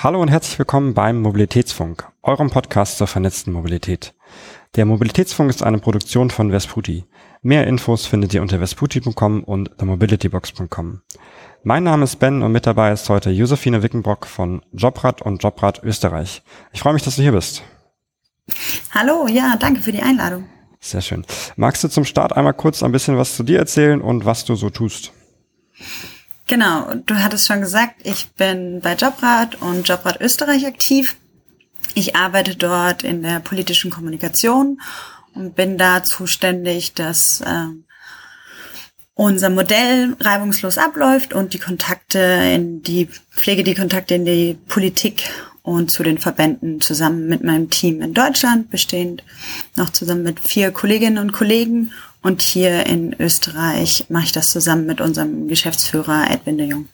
Hallo und herzlich willkommen beim Mobilitätsfunk, eurem Podcast zur vernetzten Mobilität. Der Mobilitätsfunk ist eine Produktion von Vesputi. Mehr Infos findet ihr unter vesputi.com und themobilitybox.com. Mein Name ist Ben und mit dabei ist heute Josephine Wickenbrock von Jobrad und Jobrad Österreich. Ich freue mich, dass du hier bist. Hallo, ja, danke für die Einladung. Sehr schön. Magst du zum Start einmal kurz ein bisschen was zu dir erzählen und was du so tust? Genau, du hattest schon gesagt, ich bin bei Jobrad und Jobrad Österreich aktiv. Ich arbeite dort in der politischen Kommunikation und bin da zuständig, dass äh, unser Modell reibungslos abläuft und die Kontakte in die Pflege, die Kontakte in die Politik und zu den Verbänden zusammen mit meinem Team in Deutschland, bestehend noch zusammen mit vier Kolleginnen und Kollegen und hier in Österreich mache ich das zusammen mit unserem Geschäftsführer Edwin de Jong.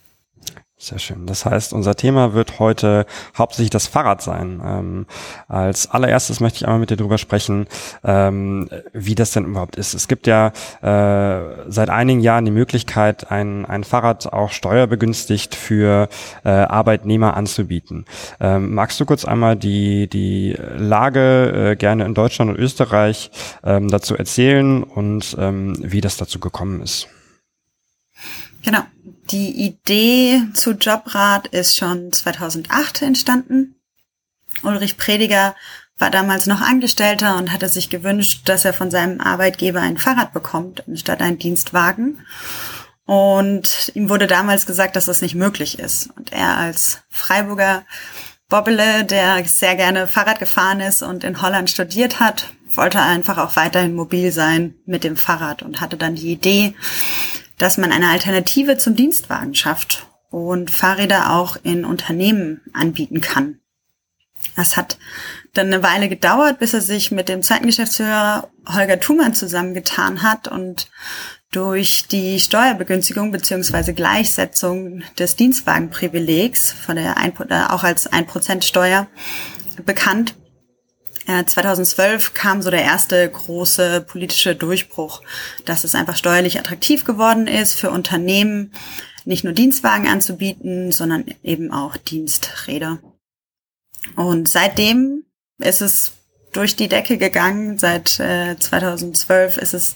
Sehr schön. Das heißt, unser Thema wird heute hauptsächlich das Fahrrad sein. Ähm, als allererstes möchte ich einmal mit dir darüber sprechen, ähm, wie das denn überhaupt ist. Es gibt ja äh, seit einigen Jahren die Möglichkeit, ein, ein Fahrrad auch steuerbegünstigt für äh, Arbeitnehmer anzubieten. Ähm, magst du kurz einmal die, die Lage äh, gerne in Deutschland und Österreich ähm, dazu erzählen und ähm, wie das dazu gekommen ist? Genau. Die Idee zu Jobrat ist schon 2008 entstanden. Ulrich Prediger war damals noch Angestellter und hatte sich gewünscht, dass er von seinem Arbeitgeber ein Fahrrad bekommt, anstatt einen Dienstwagen. Und ihm wurde damals gesagt, dass das nicht möglich ist. Und er als Freiburger Bobbele, der sehr gerne Fahrrad gefahren ist und in Holland studiert hat, wollte einfach auch weiterhin mobil sein mit dem Fahrrad und hatte dann die Idee, dass man eine Alternative zum Dienstwagen schafft und Fahrräder auch in Unternehmen anbieten kann. Das hat dann eine Weile gedauert, bis er sich mit dem zweiten Geschäftsführer Holger Thumann zusammengetan hat und durch die Steuerbegünstigung beziehungsweise Gleichsetzung des Dienstwagenprivilegs von der ein, auch als 1% Steuer bekannt 2012 kam so der erste große politische Durchbruch, dass es einfach steuerlich attraktiv geworden ist für Unternehmen, nicht nur Dienstwagen anzubieten, sondern eben auch Diensträder. Und seitdem ist es durch die Decke gegangen. Seit äh, 2012 ist es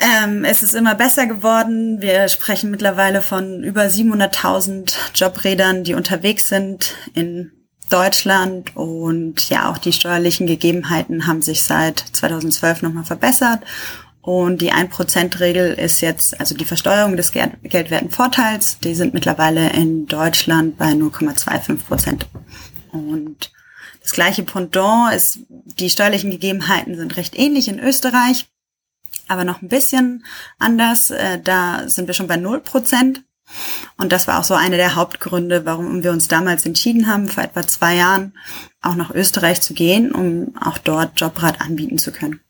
ähm, es immer besser geworden. Wir sprechen mittlerweile von über 700.000 Jobrädern, die unterwegs sind in Deutschland und ja, auch die steuerlichen Gegebenheiten haben sich seit 2012 nochmal verbessert. Und die 1%-Regel ist jetzt, also die Versteuerung des geldwerten Vorteils, die sind mittlerweile in Deutschland bei 0,25 Prozent. Und das gleiche Pendant ist, die steuerlichen Gegebenheiten sind recht ähnlich in Österreich, aber noch ein bisschen anders. Äh, da sind wir schon bei 0 Prozent. Und das war auch so einer der Hauptgründe, warum wir uns damals entschieden haben, vor etwa zwei Jahren auch nach Österreich zu gehen, um auch dort Jobrad anbieten zu können.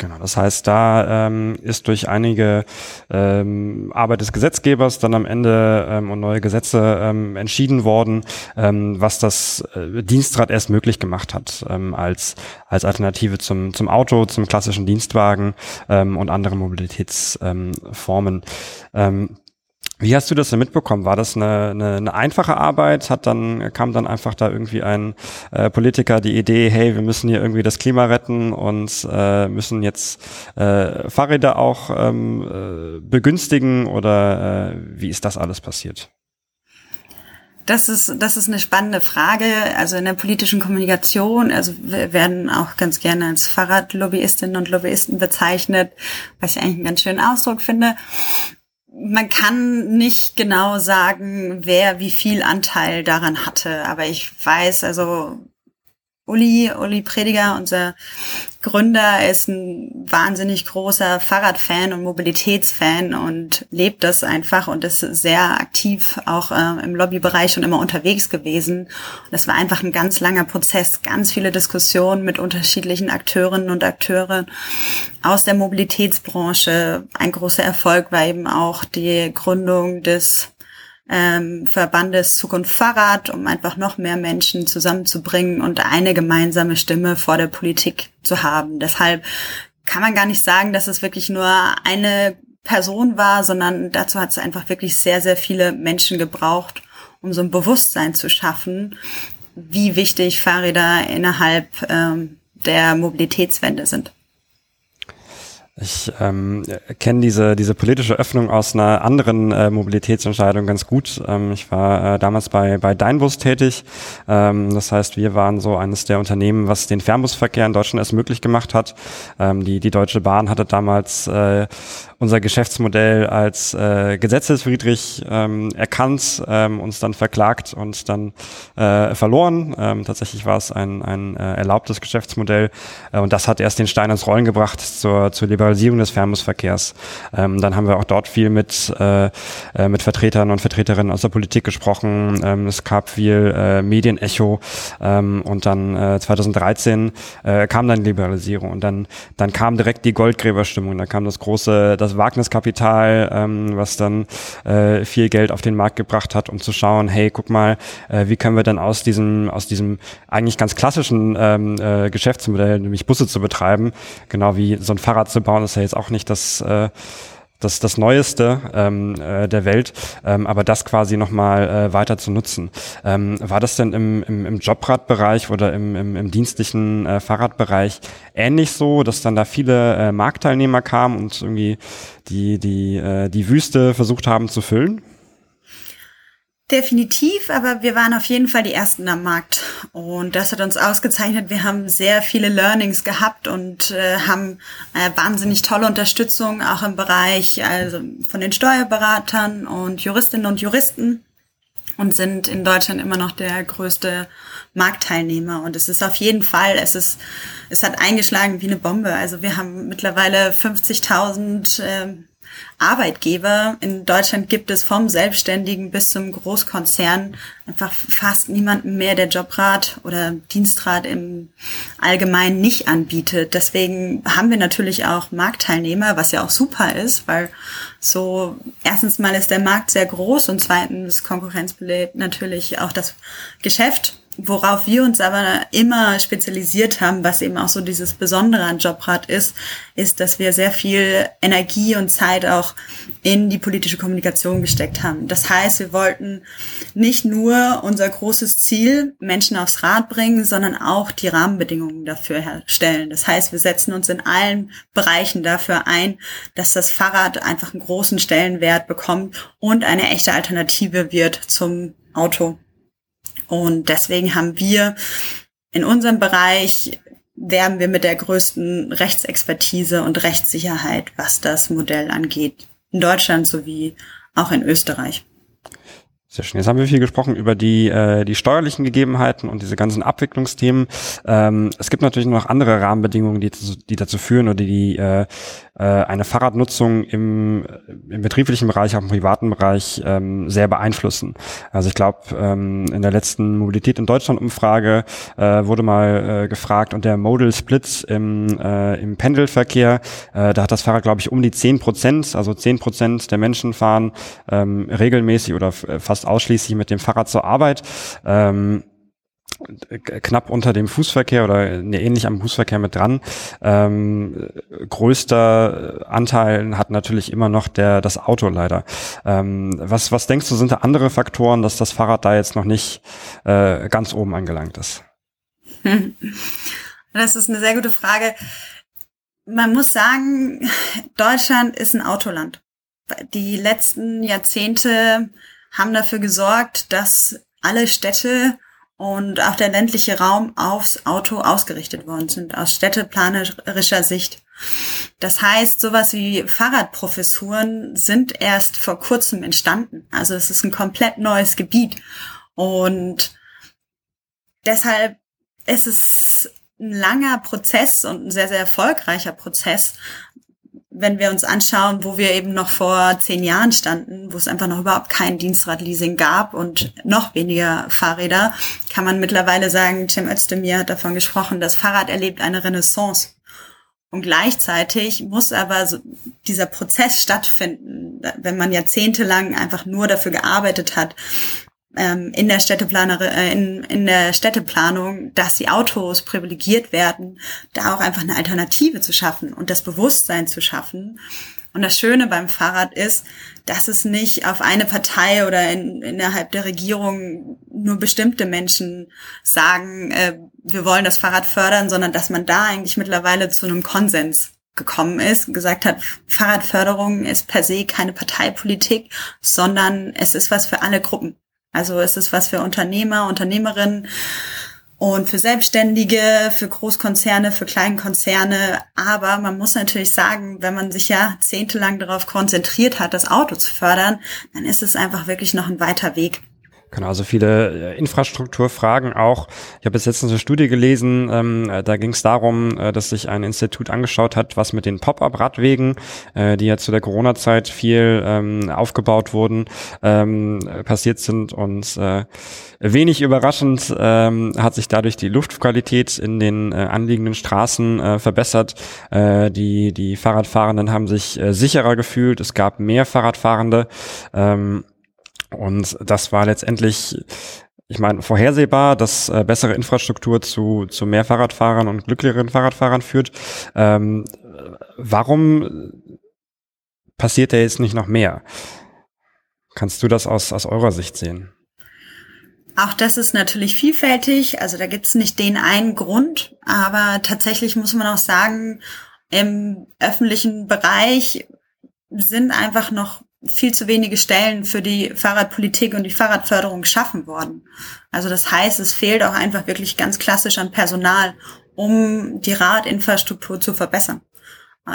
Genau, das heißt, da ähm, ist durch einige ähm, Arbeit des Gesetzgebers dann am Ende ähm, und neue Gesetze ähm, entschieden worden, ähm, was das äh, Dienstrad erst möglich gemacht hat ähm, als als Alternative zum zum Auto, zum klassischen Dienstwagen ähm, und anderen Mobilitätsformen. Ähm, wie hast du das denn mitbekommen? War das eine, eine, eine einfache Arbeit? Hat dann kam dann einfach da irgendwie ein äh, Politiker die Idee, hey, wir müssen hier irgendwie das Klima retten und äh, müssen jetzt äh, Fahrräder auch ähm, äh, begünstigen oder äh, wie ist das alles passiert? Das ist, das ist eine spannende Frage. Also in der politischen Kommunikation, also wir werden auch ganz gerne als Fahrradlobbyistinnen und Lobbyisten bezeichnet, was ich eigentlich einen ganz schönen Ausdruck finde man kann nicht genau sagen, wer wie viel Anteil daran hatte, aber ich weiß, also Uli, Uli Prediger, unser Gründer, ist ein wahnsinnig großer Fahrradfan und Mobilitätsfan und lebt das einfach und ist sehr aktiv auch äh, im Lobbybereich schon immer unterwegs gewesen. Und das war einfach ein ganz langer Prozess, ganz viele Diskussionen mit unterschiedlichen Akteurinnen und Akteuren aus der Mobilitätsbranche. Ein großer Erfolg war eben auch die Gründung des ähm, Verbandes Zukunft Fahrrad, um einfach noch mehr Menschen zusammenzubringen und eine gemeinsame Stimme vor der Politik zu haben. Deshalb kann man gar nicht sagen, dass es wirklich nur eine Person war, sondern dazu hat es einfach wirklich sehr, sehr viele Menschen gebraucht, um so ein Bewusstsein zu schaffen, wie wichtig Fahrräder innerhalb ähm, der Mobilitätswende sind. Ich ähm, kenne diese, diese politische Öffnung aus einer anderen äh, Mobilitätsentscheidung ganz gut. Ähm, ich war äh, damals bei, bei Deinbus tätig. Ähm, das heißt, wir waren so eines der Unternehmen, was den Fernbusverkehr in Deutschland erst möglich gemacht hat. Ähm, die, die Deutsche Bahn hatte damals äh, unser Geschäftsmodell als äh, gesetzeswidrig ähm, erkannt, ähm, uns dann verklagt und dann äh, verloren. Ähm, tatsächlich war es ein, ein äh, erlaubtes Geschäftsmodell äh, und das hat erst den Stein ins Rollen gebracht zur, zur Liberalisierung des Fernbusverkehrs. Ähm, dann haben wir auch dort viel mit, äh, äh, mit Vertretern und Vertreterinnen aus der Politik gesprochen. Ähm, es gab viel äh, Medienecho ähm, und dann äh, 2013 äh, kam dann Liberalisierung und dann, dann kam direkt die Goldgräberstimmung, da kam das große, das das Wagniskapital, ähm, was dann äh, viel Geld auf den Markt gebracht hat, um zu schauen, hey, guck mal, äh, wie können wir dann aus diesem, aus diesem eigentlich ganz klassischen ähm, äh, Geschäftsmodell, nämlich Busse zu betreiben, genau wie so ein Fahrrad zu bauen, ist ja jetzt auch nicht das äh, das, das Neueste ähm, äh, der Welt, ähm, aber das quasi nochmal äh, weiter zu nutzen. Ähm, war das denn im, im, im Jobradbereich oder im, im, im dienstlichen äh, Fahrradbereich ähnlich so, dass dann da viele äh, Marktteilnehmer kamen und irgendwie die, die, äh, die Wüste versucht haben zu füllen? Definitiv, aber wir waren auf jeden Fall die Ersten am Markt. Und das hat uns ausgezeichnet. Wir haben sehr viele Learnings gehabt und äh, haben äh, wahnsinnig tolle Unterstützung auch im Bereich also von den Steuerberatern und Juristinnen und Juristen und sind in Deutschland immer noch der größte Marktteilnehmer. Und es ist auf jeden Fall, es ist, es hat eingeschlagen wie eine Bombe. Also wir haben mittlerweile 50.000 äh, Arbeitgeber. In Deutschland gibt es vom Selbstständigen bis zum Großkonzern einfach fast niemanden mehr, der Jobrat oder Dienstrat im Allgemeinen nicht anbietet. Deswegen haben wir natürlich auch Marktteilnehmer, was ja auch super ist, weil so erstens mal ist der Markt sehr groß und zweitens Konkurrenz belebt natürlich auch das Geschäft worauf wir uns aber immer spezialisiert haben, was eben auch so dieses Besondere an Jobrad ist, ist, dass wir sehr viel Energie und Zeit auch in die politische Kommunikation gesteckt haben. Das heißt, wir wollten nicht nur unser großes Ziel, Menschen aufs Rad bringen, sondern auch die Rahmenbedingungen dafür herstellen. Das heißt, wir setzen uns in allen Bereichen dafür ein, dass das Fahrrad einfach einen großen Stellenwert bekommt und eine echte Alternative wird zum Auto. Und deswegen haben wir in unserem Bereich werben wir mit der größten Rechtsexpertise und Rechtssicherheit, was das Modell angeht, in Deutschland sowie auch in Österreich. Sehr schön. Jetzt haben wir viel gesprochen über die, äh, die steuerlichen Gegebenheiten und diese ganzen Abwicklungsthemen. Ähm, es gibt natürlich noch andere Rahmenbedingungen, die, die dazu führen oder die äh, äh, eine Fahrradnutzung im, im betrieblichen Bereich, auch im privaten Bereich ähm, sehr beeinflussen. Also ich glaube, ähm, in der letzten Mobilität in Deutschland Umfrage äh, wurde mal äh, gefragt und der Modal Split im, äh, im Pendelverkehr, äh, da hat das Fahrrad, glaube ich, um die zehn Prozent, also zehn Prozent der Menschen fahren ähm, regelmäßig oder fast ausschließlich mit dem Fahrrad zur Arbeit. Ähm, knapp unter dem Fußverkehr oder ähnlich am Fußverkehr mit dran. Ähm, größter Anteil hat natürlich immer noch der das Auto leider. Ähm, was was denkst du sind da andere Faktoren, dass das Fahrrad da jetzt noch nicht äh, ganz oben angelangt ist? Das ist eine sehr gute Frage. Man muss sagen, Deutschland ist ein Autoland. Die letzten Jahrzehnte haben dafür gesorgt, dass alle Städte und auch der ländliche Raum aufs Auto ausgerichtet worden sind, aus städteplanerischer Sicht. Das heißt, sowas wie Fahrradprofessuren sind erst vor kurzem entstanden. Also es ist ein komplett neues Gebiet. Und deshalb ist es ein langer Prozess und ein sehr, sehr erfolgreicher Prozess, wenn wir uns anschauen, wo wir eben noch vor zehn Jahren standen, wo es einfach noch überhaupt kein Dienstradleasing gab und noch weniger Fahrräder, kann man mittlerweile sagen, Cem Özdemir hat davon gesprochen, das Fahrrad erlebt eine Renaissance. Und gleichzeitig muss aber so dieser Prozess stattfinden, wenn man jahrzehntelang einfach nur dafür gearbeitet hat, ähm, in der Städteplaner äh, in, in der Städteplanung, dass die Autos privilegiert werden, da auch einfach eine Alternative zu schaffen und das Bewusstsein zu schaffen. Und das Schöne beim Fahrrad ist, dass es nicht auf eine Partei oder in, innerhalb der Regierung nur bestimmte Menschen sagen, äh, wir wollen das Fahrrad fördern, sondern dass man da eigentlich mittlerweile zu einem Konsens gekommen ist, gesagt hat, Fahrradförderung ist per se keine Parteipolitik, sondern es ist was für alle Gruppen. Also es ist was für Unternehmer, Unternehmerinnen und für Selbstständige, für Großkonzerne, für Kleinkonzerne. Aber man muss natürlich sagen, wenn man sich ja zehntelang darauf konzentriert hat, das Auto zu fördern, dann ist es einfach wirklich noch ein weiter Weg. Genau, also viele äh, Infrastrukturfragen auch. Ich habe jetzt eine Studie gelesen, ähm, äh, da ging es darum, äh, dass sich ein Institut angeschaut hat, was mit den Pop-up-Radwegen, äh, die ja zu der Corona-Zeit viel ähm, aufgebaut wurden, ähm, passiert sind und äh, wenig überraschend ähm, hat sich dadurch die Luftqualität in den äh, anliegenden Straßen äh, verbessert. Äh, die, die Fahrradfahrenden haben sich äh, sicherer gefühlt, es gab mehr Fahrradfahrende. Ähm, und das war letztendlich, ich meine, vorhersehbar, dass äh, bessere Infrastruktur zu, zu mehr Fahrradfahrern und glücklicheren Fahrradfahrern führt. Ähm, warum passiert da jetzt nicht noch mehr? Kannst du das aus, aus eurer Sicht sehen? Auch das ist natürlich vielfältig. Also da gibt es nicht den einen Grund, aber tatsächlich muss man auch sagen, im öffentlichen Bereich sind einfach noch viel zu wenige Stellen für die Fahrradpolitik und die Fahrradförderung geschaffen worden. Also das heißt, es fehlt auch einfach wirklich ganz klassisch an Personal, um die Radinfrastruktur zu verbessern.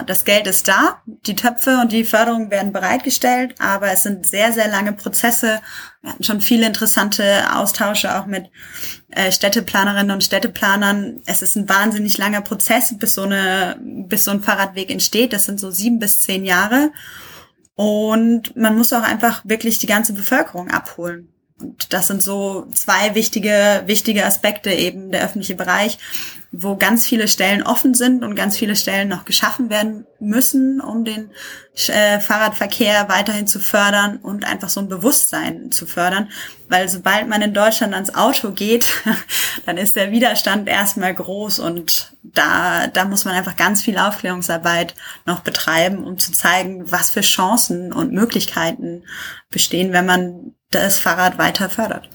Das Geld ist da, die Töpfe und die Förderung werden bereitgestellt, aber es sind sehr, sehr lange Prozesse. Wir hatten schon viele interessante Austausche auch mit äh, Städteplanerinnen und Städteplanern. Es ist ein wahnsinnig langer Prozess, bis so, eine, bis so ein Fahrradweg entsteht. Das sind so sieben bis zehn Jahre. Und man muss auch einfach wirklich die ganze Bevölkerung abholen. Und das sind so zwei wichtige, wichtige Aspekte eben der öffentliche Bereich, wo ganz viele Stellen offen sind und ganz viele Stellen noch geschaffen werden müssen, um den äh, Fahrradverkehr weiterhin zu fördern und einfach so ein Bewusstsein zu fördern. Weil sobald man in Deutschland ans Auto geht, dann ist der Widerstand erstmal groß und da, da muss man einfach ganz viel Aufklärungsarbeit noch betreiben, um zu zeigen, was für Chancen und Möglichkeiten bestehen, wenn man das Fahrrad weiter fördert.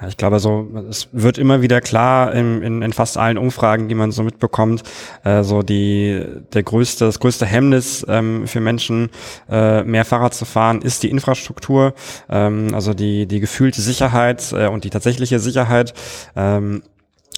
Ja, ich glaube, so es wird immer wieder klar in, in, in fast allen Umfragen, die man so mitbekommt, äh, so die der größte das größte Hemmnis ähm, für Menschen äh, mehr Fahrrad zu fahren ist die Infrastruktur, ähm, also die die gefühlte Sicherheit äh, und die tatsächliche Sicherheit. Ähm,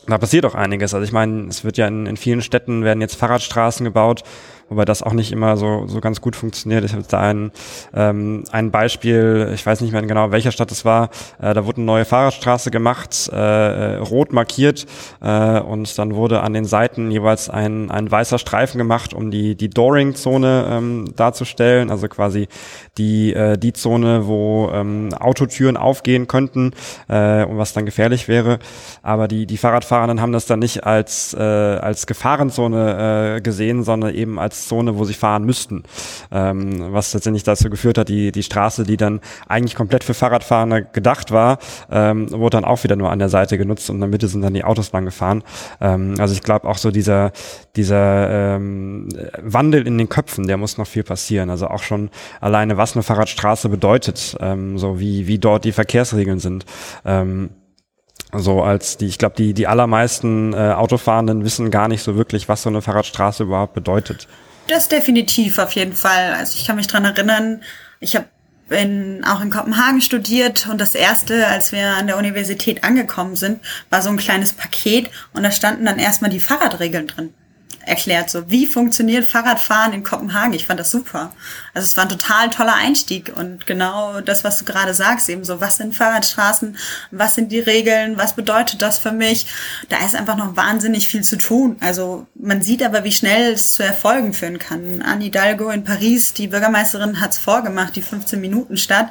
da passiert auch einiges. Also ich meine, es wird ja in, in vielen Städten werden jetzt Fahrradstraßen gebaut wobei das auch nicht immer so, so ganz gut funktioniert. Ich habe da ein, ähm, ein Beispiel, ich weiß nicht mehr genau, welcher Stadt es war, äh, da wurde eine neue Fahrradstraße gemacht, äh, rot markiert äh, und dann wurde an den Seiten jeweils ein, ein weißer Streifen gemacht, um die, die Dooring-Zone ähm, darzustellen, also quasi die, äh, die Zone, wo ähm, Autotüren aufgehen könnten äh, und was dann gefährlich wäre. Aber die, die Fahrradfahrenden haben das dann nicht als, äh, als Gefahrenzone äh, gesehen, sondern eben als Zone, wo sie fahren müssten. Ähm, was letztendlich dazu geführt hat, die, die Straße, die dann eigentlich komplett für Fahrradfahrende gedacht war, ähm, wurde dann auch wieder nur an der Seite genutzt und in der Mitte sind dann die Autos lang gefahren. Ähm, also ich glaube auch so dieser, dieser ähm, Wandel in den Köpfen, der muss noch viel passieren. Also auch schon alleine, was eine Fahrradstraße bedeutet, ähm, so wie, wie dort die Verkehrsregeln sind. Ähm, so als die, ich glaube, die, die allermeisten äh, Autofahrenden wissen gar nicht so wirklich, was so eine Fahrradstraße überhaupt bedeutet. Das definitiv auf jeden Fall. Also ich kann mich dran erinnern, ich habe in, auch in Kopenhagen studiert und das erste, als wir an der Universität angekommen sind, war so ein kleines Paket und da standen dann erstmal die Fahrradregeln drin erklärt, so wie funktioniert Fahrradfahren in Kopenhagen. Ich fand das super. Also es war ein total toller Einstieg und genau das, was du gerade sagst, eben so, was sind Fahrradstraßen, was sind die Regeln, was bedeutet das für mich? Da ist einfach noch wahnsinnig viel zu tun. Also man sieht aber, wie schnell es zu Erfolgen führen kann. Anne Hidalgo in Paris, die Bürgermeisterin hat es vorgemacht, die 15 Minuten Stadt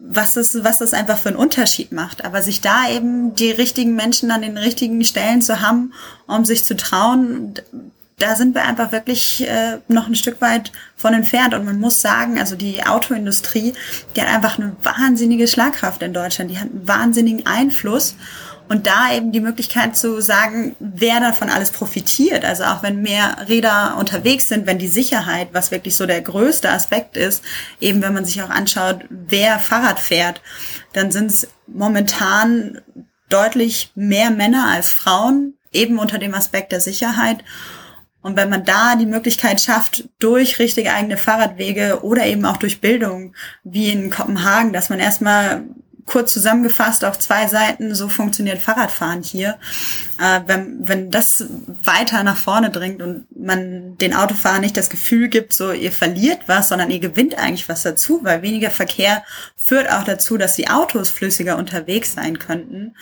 was es, was das einfach für einen Unterschied macht. Aber sich da eben die richtigen Menschen an den richtigen Stellen zu haben, um sich zu trauen, da sind wir einfach wirklich äh, noch ein Stück weit von entfernt. Und man muss sagen, also die Autoindustrie, die hat einfach eine wahnsinnige Schlagkraft in Deutschland. Die hat einen wahnsinnigen Einfluss. Und da eben die Möglichkeit zu sagen, wer davon alles profitiert. Also auch wenn mehr Räder unterwegs sind, wenn die Sicherheit, was wirklich so der größte Aspekt ist, eben wenn man sich auch anschaut, wer Fahrrad fährt, dann sind es momentan deutlich mehr Männer als Frauen, eben unter dem Aspekt der Sicherheit. Und wenn man da die Möglichkeit schafft, durch richtige eigene Fahrradwege oder eben auch durch Bildung, wie in Kopenhagen, dass man erstmal kurz zusammengefasst auf zwei Seiten, so funktioniert Fahrradfahren hier. Äh, wenn, wenn das weiter nach vorne dringt und man den Autofahrern nicht das Gefühl gibt, so ihr verliert was, sondern ihr gewinnt eigentlich was dazu, weil weniger Verkehr führt auch dazu, dass die Autos flüssiger unterwegs sein könnten,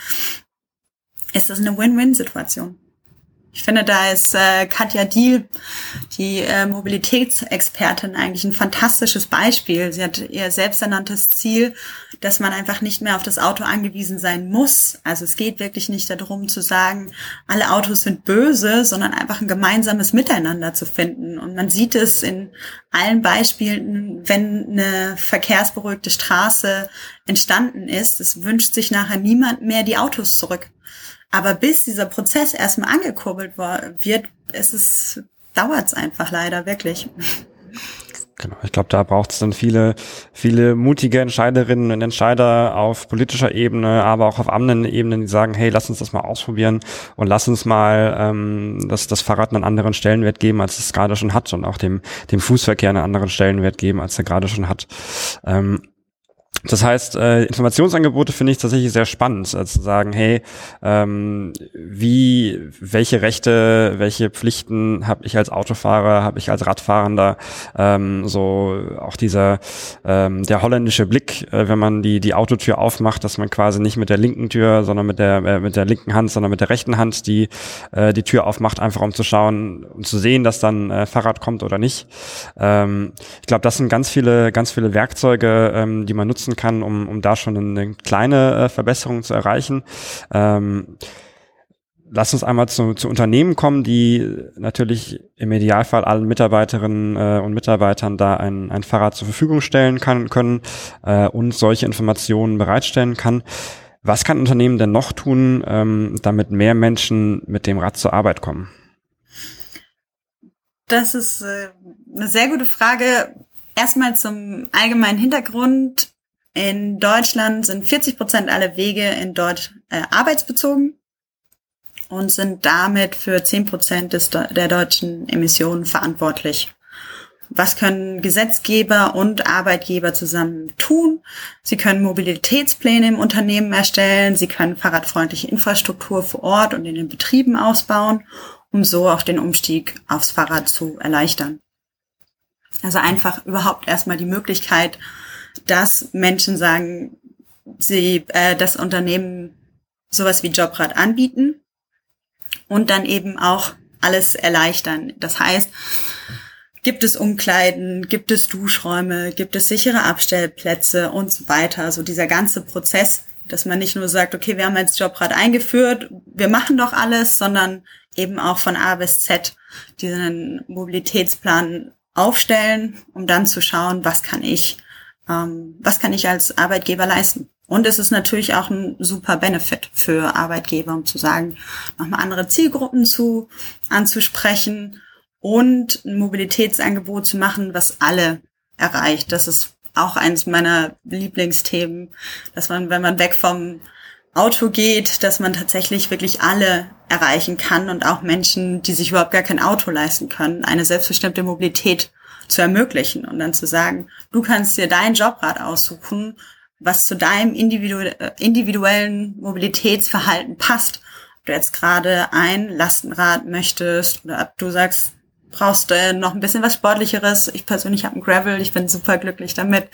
ist das eine Win-Win-Situation. Ich finde, da ist äh, Katja Diel, die äh, Mobilitätsexpertin, eigentlich ein fantastisches Beispiel. Sie hat ihr selbsternanntes Ziel, dass man einfach nicht mehr auf das Auto angewiesen sein muss. Also es geht wirklich nicht darum zu sagen, alle Autos sind böse, sondern einfach ein gemeinsames Miteinander zu finden. Und man sieht es in allen Beispielen, wenn eine verkehrsberuhigte Straße entstanden ist, es wünscht sich nachher niemand mehr die Autos zurück. Aber bis dieser Prozess erstmal angekurbelt wird, ist es, dauert es einfach leider wirklich. Genau, ich glaube, da braucht es dann viele, viele mutige Entscheiderinnen und Entscheider auf politischer Ebene, aber auch auf anderen Ebenen, die sagen, hey, lass uns das mal ausprobieren und lass uns mal ähm, das, das Fahrrad einen anderen Stellenwert geben, als es gerade schon hat und auch dem, dem Fußverkehr einen anderen Stellenwert geben, als er gerade schon hat. Ähm, das heißt, äh, Informationsangebote finde ich tatsächlich sehr spannend, also zu sagen, hey, ähm, wie, welche Rechte, welche Pflichten habe ich als Autofahrer, habe ich als Radfahrender, ähm, so auch dieser ähm, der holländische Blick, äh, wenn man die die Autotür aufmacht, dass man quasi nicht mit der linken Tür, sondern mit der äh, mit der linken Hand, sondern mit der rechten Hand die äh, die Tür aufmacht, einfach um zu schauen und um zu sehen, dass dann äh, Fahrrad kommt oder nicht. Ähm, ich glaube, das sind ganz viele ganz viele Werkzeuge, ähm, die man nutzen nutzen kann, um, um da schon eine kleine äh, Verbesserung zu erreichen. Ähm, Lass uns einmal zu, zu Unternehmen kommen, die natürlich im Idealfall allen Mitarbeiterinnen äh, und Mitarbeitern da ein, ein Fahrrad zur Verfügung stellen kann, können äh, und solche Informationen bereitstellen kann. Was kann ein Unternehmen denn noch tun, ähm, damit mehr Menschen mit dem Rad zur Arbeit kommen? Das ist äh, eine sehr gute Frage. Erstmal zum allgemeinen Hintergrund. In Deutschland sind 40 Prozent aller Wege in dort äh, arbeitsbezogen und sind damit für 10 Prozent der deutschen Emissionen verantwortlich. Was können Gesetzgeber und Arbeitgeber zusammen tun? Sie können Mobilitätspläne im Unternehmen erstellen, sie können fahrradfreundliche Infrastruktur vor Ort und in den Betrieben ausbauen, um so auch den Umstieg aufs Fahrrad zu erleichtern. Also einfach überhaupt erstmal die Möglichkeit, dass Menschen sagen, sie äh, das Unternehmen sowas wie Jobrad anbieten und dann eben auch alles erleichtern. Das heißt, gibt es Umkleiden, gibt es Duschräume, gibt es sichere Abstellplätze und so weiter. Also dieser ganze Prozess, dass man nicht nur sagt, okay, wir haben jetzt Jobrad eingeführt, wir machen doch alles, sondern eben auch von A bis Z diesen Mobilitätsplan aufstellen, um dann zu schauen, was kann ich ähm, was kann ich als Arbeitgeber leisten? Und es ist natürlich auch ein super Benefit für Arbeitgeber, um zu sagen, nochmal andere Zielgruppen zu anzusprechen und ein Mobilitätsangebot zu machen, was alle erreicht. Das ist auch eines meiner Lieblingsthemen, dass man, wenn man weg vom Auto geht, dass man tatsächlich wirklich alle erreichen kann und auch Menschen, die sich überhaupt gar kein Auto leisten können, eine selbstbestimmte Mobilität zu ermöglichen und dann zu sagen, du kannst dir dein Jobrad aussuchen, was zu deinem äh, individuellen Mobilitätsverhalten passt. Ob du jetzt gerade ein Lastenrad möchtest oder ob du sagst, brauchst du noch ein bisschen was Sportlicheres. Ich persönlich habe ein Gravel, ich bin super glücklich damit.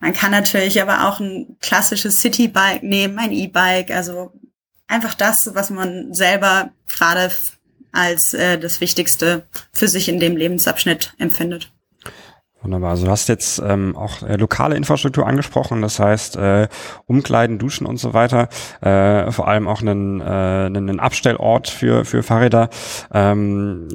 Man kann natürlich aber auch ein klassisches Citybike nehmen, ein E-Bike, also einfach das, was man selber gerade als äh, das Wichtigste für sich in dem Lebensabschnitt empfindet. Wunderbar. Also du hast jetzt ähm, auch äh, lokale Infrastruktur angesprochen, das heißt äh, Umkleiden, Duschen und so weiter, äh, vor allem auch einen, äh, einen Abstellort für, für Fahrräder. Ähm,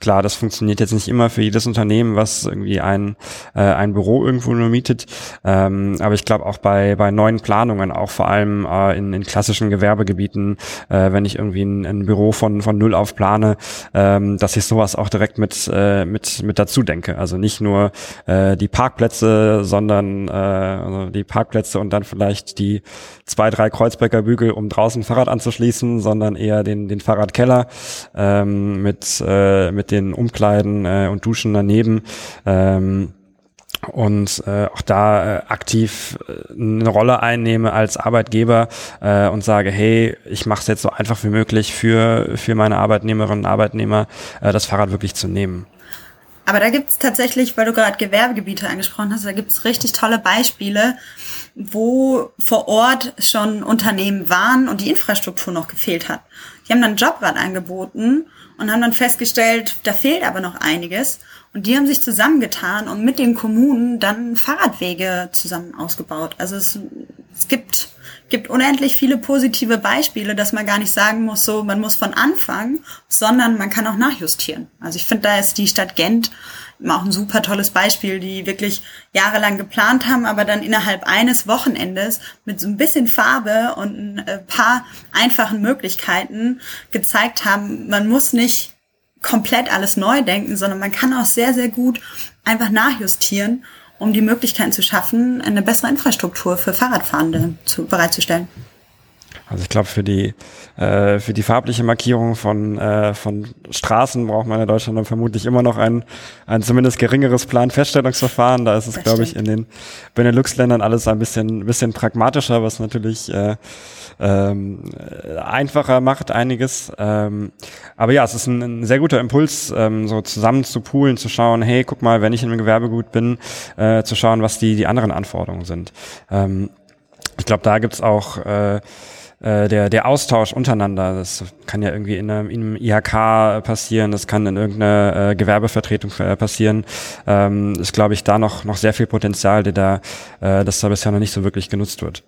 klar, das funktioniert jetzt nicht immer für jedes Unternehmen, was irgendwie ein, äh, ein Büro irgendwo nur mietet, ähm, aber ich glaube auch bei, bei neuen Planungen, auch vor allem äh, in, in klassischen Gewerbegebieten, äh, wenn ich irgendwie ein, ein Büro von, von null auf plane, ähm, dass ich sowas auch direkt mit, äh, mit, mit dazu denke. Also nicht nur äh, die Parkplätze, sondern äh, also die Parkplätze und dann vielleicht die zwei, drei Kreuzberger Bügel, um draußen Fahrrad anzuschließen, sondern eher den, den Fahrradkeller ähm, mit, äh, mit den Umkleiden äh, und Duschen daneben. Ähm, und äh, auch da äh, aktiv äh, eine Rolle einnehme als Arbeitgeber äh, und sage, hey, ich mache es jetzt so einfach wie möglich für, für meine Arbeitnehmerinnen und Arbeitnehmer, äh, das Fahrrad wirklich zu nehmen. Aber da gibt's tatsächlich, weil du gerade Gewerbegebiete angesprochen hast, da gibt's richtig tolle Beispiele, wo vor Ort schon Unternehmen waren und die Infrastruktur noch gefehlt hat. Die haben dann Jobrad angeboten und haben dann festgestellt, da fehlt aber noch einiges. Und die haben sich zusammengetan und mit den Kommunen dann Fahrradwege zusammen ausgebaut. Also es, es gibt gibt unendlich viele positive Beispiele, dass man gar nicht sagen muss, so man muss von Anfang, sondern man kann auch nachjustieren. Also ich finde, da ist die Stadt Gent auch ein super tolles Beispiel, die wirklich jahrelang geplant haben, aber dann innerhalb eines Wochenendes mit so ein bisschen Farbe und ein äh, paar einfachen Möglichkeiten gezeigt haben, man muss nicht komplett alles neu denken, sondern man kann auch sehr, sehr gut einfach nachjustieren um die Möglichkeiten zu schaffen, eine bessere Infrastruktur für Fahrradfahrende zu, bereitzustellen. Also ich glaube, für die äh, für die farbliche Markierung von äh, von Straßen braucht man in Deutschland dann vermutlich immer noch ein ein zumindest geringeres Planfeststellungsverfahren. Da ist es, glaube ich, in den Benelux-Ländern alles ein bisschen bisschen pragmatischer, was natürlich äh, ähm, einfacher macht einiges. Ähm, aber ja, es ist ein, ein sehr guter Impuls, ähm, so zusammen zu poolen, zu schauen, hey, guck mal, wenn ich in einem Gewerbegut bin, äh, zu schauen, was die die anderen Anforderungen sind. Ähm, ich glaube, da gibt's auch äh, äh, der, der Austausch untereinander, das kann ja irgendwie in einem, in einem IHK passieren, das kann in irgendeiner äh, Gewerbevertretung äh, passieren, ähm, ist, glaube ich, da noch, noch sehr viel Potenzial, der da, äh, das da bisher noch nicht so wirklich genutzt wird.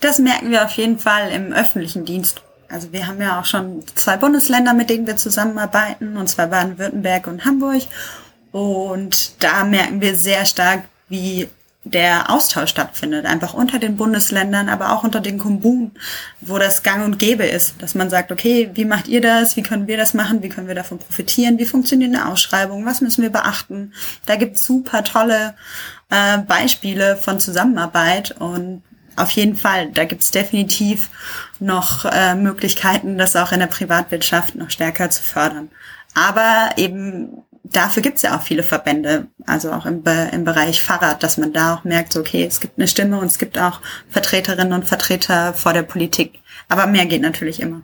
Das merken wir auf jeden Fall im öffentlichen Dienst. Also wir haben ja auch schon zwei Bundesländer, mit denen wir zusammenarbeiten, und zwar Baden-Württemberg und Hamburg. Und da merken wir sehr stark, wie der Austausch stattfindet, einfach unter den Bundesländern, aber auch unter den Kommunen, wo das gang und gäbe ist, dass man sagt, okay, wie macht ihr das, wie können wir das machen, wie können wir davon profitieren, wie funktioniert eine Ausschreibung, was müssen wir beachten. Da gibt es super tolle äh, Beispiele von Zusammenarbeit und auf jeden Fall, da gibt es definitiv noch äh, Möglichkeiten, das auch in der Privatwirtschaft noch stärker zu fördern. Aber eben dafür gibt es ja auch viele Verbände, also auch im, Be im Bereich Fahrrad, dass man da auch merkt, so, okay, es gibt eine Stimme und es gibt auch Vertreterinnen und Vertreter vor der Politik. Aber mehr geht natürlich immer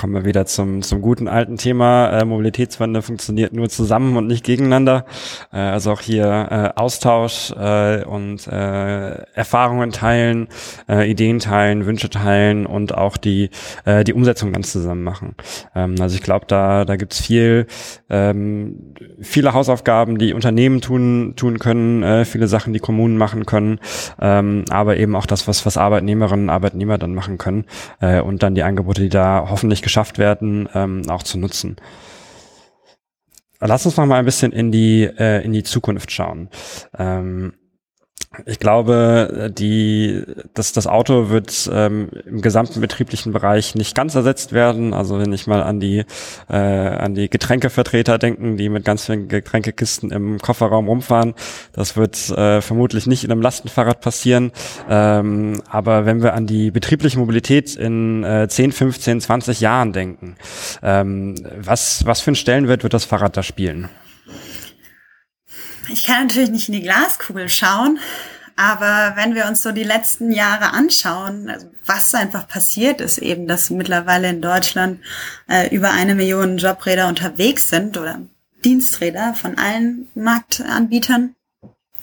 kommen wir wieder zum, zum guten alten Thema. Äh, Mobilitätswende funktioniert nur zusammen und nicht gegeneinander. Äh, also auch hier äh, Austausch äh, und äh, Erfahrungen teilen, äh, Ideen teilen, Wünsche teilen und auch die, äh, die Umsetzung ganz zusammen machen. Ähm, also ich glaube, da, da gibt's viel, ähm, viele Hausaufgaben, die Unternehmen tun, tun können, äh, viele Sachen, die Kommunen machen können, ähm, aber eben auch das, was, was Arbeitnehmerinnen und Arbeitnehmer dann machen können äh, und dann die Angebote, die da hoffentlich geschafft werden, ähm, auch zu nutzen. Lass uns noch mal ein bisschen in die äh, in die Zukunft schauen. Ähm, ich glaube, die, das, das Auto wird ähm, im gesamten betrieblichen Bereich nicht ganz ersetzt werden. Also wenn ich mal an die, äh, an die Getränkevertreter denken, die mit ganz vielen Getränkekisten im Kofferraum rumfahren, das wird äh, vermutlich nicht in einem Lastenfahrrad passieren. Ähm, aber wenn wir an die betriebliche Mobilität in äh, 10, 15, 20 Jahren denken, ähm, was, was für einen Stellenwert wird das Fahrrad da spielen? Ich kann natürlich nicht in die Glaskugel schauen, aber wenn wir uns so die letzten Jahre anschauen, also was einfach passiert ist, eben, dass mittlerweile in Deutschland äh, über eine Million Jobräder unterwegs sind oder Diensträder von allen Marktanbietern.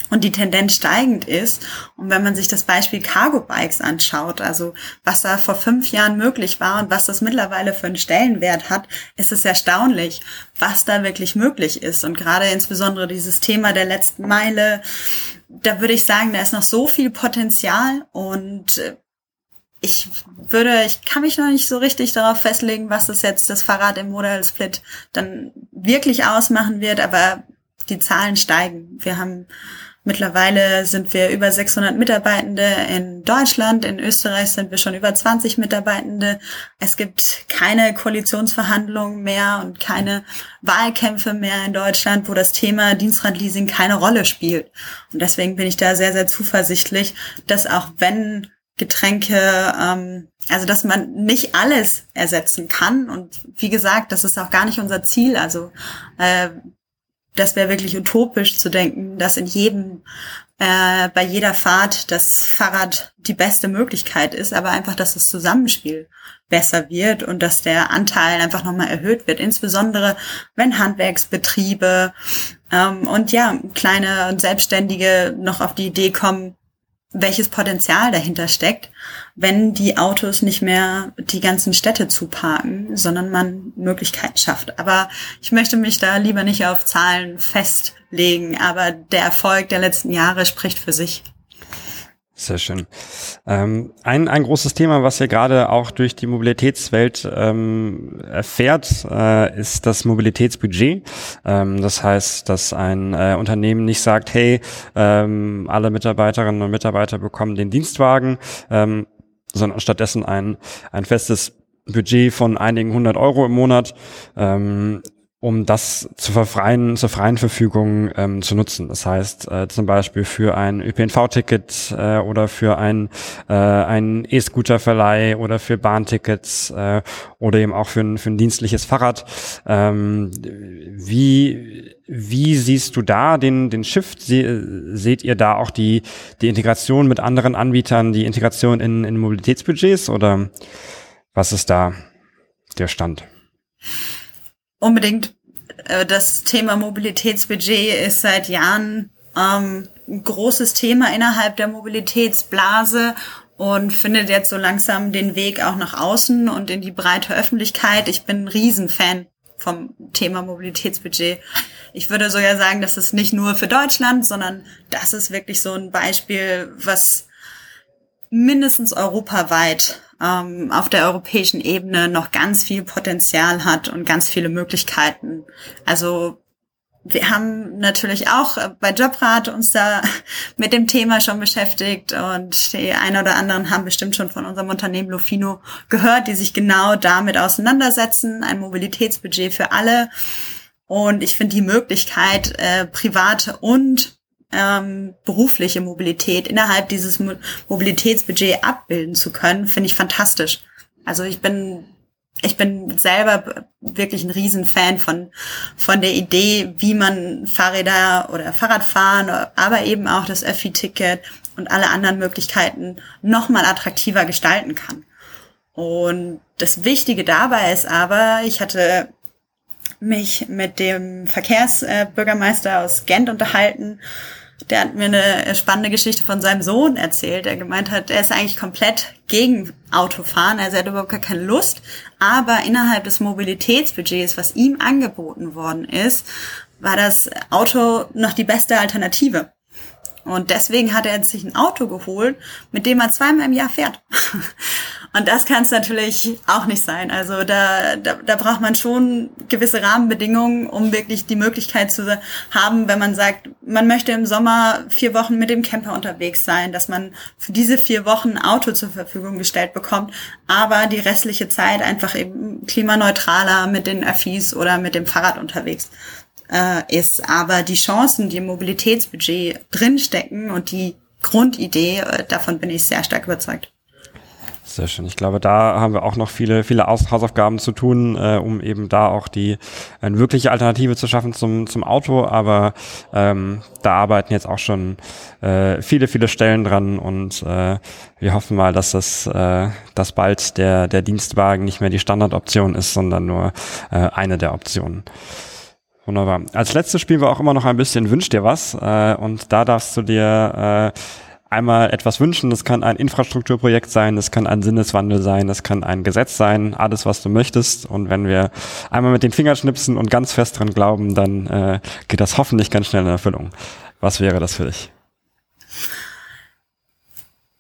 Und die Tendenz steigend ist. Und wenn man sich das Beispiel Cargo Bikes anschaut, also was da vor fünf Jahren möglich war und was das mittlerweile für einen Stellenwert hat, ist es erstaunlich, was da wirklich möglich ist. Und gerade insbesondere dieses Thema der letzten Meile, da würde ich sagen, da ist noch so viel Potenzial und äh, ich würde, ich kann mich noch nicht so richtig darauf festlegen, was das jetzt das Fahrrad im Model Split dann wirklich ausmachen wird, aber die Zahlen steigen. Wir haben mittlerweile sind wir über 600 Mitarbeitende in Deutschland, in Österreich sind wir schon über 20 Mitarbeitende. Es gibt keine Koalitionsverhandlungen mehr und keine Wahlkämpfe mehr in Deutschland, wo das Thema Dienstradleasing keine Rolle spielt. Und deswegen bin ich da sehr, sehr zuversichtlich, dass auch wenn Getränke, ähm, also dass man nicht alles ersetzen kann. Und wie gesagt, das ist auch gar nicht unser Ziel. Also äh, das wäre wirklich utopisch zu denken, dass in jedem, äh, bei jeder Fahrt das Fahrrad die beste Möglichkeit ist, aber einfach, dass das Zusammenspiel besser wird und dass der Anteil einfach nochmal erhöht wird, insbesondere wenn Handwerksbetriebe ähm, und ja, kleine und Selbstständige noch auf die Idee kommen, welches Potenzial dahinter steckt, wenn die Autos nicht mehr die ganzen Städte zuparken, sondern man Möglichkeiten schafft. Aber ich möchte mich da lieber nicht auf Zahlen festlegen, aber der Erfolg der letzten Jahre spricht für sich. Sehr schön. Ähm, ein, ein großes Thema, was ihr gerade auch durch die Mobilitätswelt ähm, erfährt, äh, ist das Mobilitätsbudget. Ähm, das heißt, dass ein äh, Unternehmen nicht sagt, hey, ähm, alle Mitarbeiterinnen und Mitarbeiter bekommen den Dienstwagen, ähm, sondern stattdessen ein, ein festes Budget von einigen hundert Euro im Monat ähm, um das zur freien, zur freien Verfügung ähm, zu nutzen. Das heißt äh, zum Beispiel für ein ÖPNV-Ticket äh, oder für ein äh, ein E-Scooter-Verleih oder für Bahntickets äh, oder eben auch für ein, für ein dienstliches Fahrrad. Ähm, wie wie siehst du da den den Shift? Sie, seht ihr da auch die die Integration mit anderen Anbietern, die Integration in, in Mobilitätsbudgets oder was ist da der Stand? Unbedingt äh, das Thema Mobilitätsbudget ist seit Jahren ähm, ein großes Thema innerhalb der Mobilitätsblase und findet jetzt so langsam den Weg auch nach außen und in die breite Öffentlichkeit. Ich bin ein Riesenfan vom Thema Mobilitätsbudget. Ich würde sogar sagen, das ist nicht nur für Deutschland, sondern das ist wirklich so ein Beispiel, was mindestens europaweit ähm, auf der europäischen Ebene noch ganz viel Potenzial hat und ganz viele Möglichkeiten. Also wir haben natürlich auch bei Jobrat uns da mit dem Thema schon beschäftigt und die einen oder anderen haben bestimmt schon von unserem Unternehmen Lofino gehört, die sich genau damit auseinandersetzen, ein Mobilitätsbudget für alle. Und ich finde die Möglichkeit, äh, private und ähm, berufliche Mobilität innerhalb dieses Mo Mobilitätsbudget abbilden zu können, finde ich fantastisch. Also ich bin ich bin selber wirklich ein Riesenfan von, von der Idee, wie man Fahrräder oder Fahrradfahren, aber eben auch das Öffi-Ticket und alle anderen Möglichkeiten nochmal attraktiver gestalten kann. Und das Wichtige dabei ist aber, ich hatte mich mit dem Verkehrsbürgermeister aus Gent unterhalten. Der hat mir eine spannende Geschichte von seinem Sohn erzählt, der gemeint hat, er ist eigentlich komplett gegen Autofahren, also er hat überhaupt gar keine Lust, aber innerhalb des Mobilitätsbudgets, was ihm angeboten worden ist, war das Auto noch die beste Alternative. Und deswegen hat er sich ein Auto geholt, mit dem er zweimal im Jahr fährt. Und das kann es natürlich auch nicht sein. Also da, da, da braucht man schon gewisse Rahmenbedingungen, um wirklich die Möglichkeit zu haben, wenn man sagt, man möchte im Sommer vier Wochen mit dem Camper unterwegs sein, dass man für diese vier Wochen ein Auto zur Verfügung gestellt bekommt, aber die restliche Zeit einfach eben klimaneutraler mit den Öffis oder mit dem Fahrrad unterwegs äh, ist. Aber die Chancen, die im Mobilitätsbudget drinstecken und die Grundidee, äh, davon bin ich sehr stark überzeugt. Sehr schön. Ich glaube, da haben wir auch noch viele, viele Hausaufgaben zu tun, äh, um eben da auch die eine wirkliche Alternative zu schaffen zum, zum Auto. Aber ähm, da arbeiten jetzt auch schon äh, viele, viele Stellen dran und äh, wir hoffen mal, dass das, äh, dass bald der, der Dienstwagen nicht mehr die Standardoption ist, sondern nur äh, eine der Optionen. Wunderbar. Als letztes spielen wir auch immer noch ein bisschen Wünsch dir was. Äh, und da darfst du dir äh, einmal etwas wünschen. Das kann ein Infrastrukturprojekt sein, das kann ein Sinneswandel sein, das kann ein Gesetz sein, alles, was du möchtest. Und wenn wir einmal mit den Fingern schnipsen und ganz fest dran glauben, dann äh, geht das hoffentlich ganz schnell in Erfüllung. Was wäre das für dich?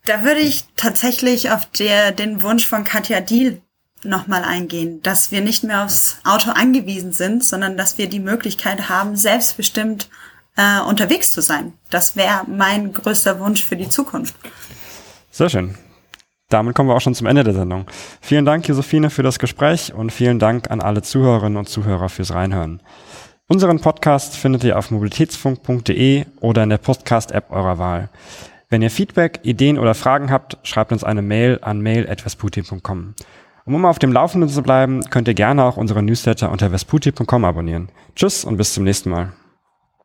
Da würde ich tatsächlich auf der, den Wunsch von Katja Diel nochmal eingehen, dass wir nicht mehr aufs Auto angewiesen sind, sondern dass wir die Möglichkeit haben, selbstbestimmt äh, unterwegs zu sein. Das wäre mein größter Wunsch für die Zukunft. Sehr schön. Damit kommen wir auch schon zum Ende der Sendung. Vielen Dank, Josephine, für das Gespräch und vielen Dank an alle Zuhörerinnen und Zuhörer fürs Reinhören. Unseren Podcast findet ihr auf mobilitätsfunk.de oder in der Podcast-App eurer Wahl. Wenn ihr Feedback, Ideen oder Fragen habt, schreibt uns eine Mail an mail.vesputi.com. Um immer auf dem Laufenden zu bleiben, könnt ihr gerne auch unsere Newsletter unter vesputi.com abonnieren. Tschüss und bis zum nächsten Mal.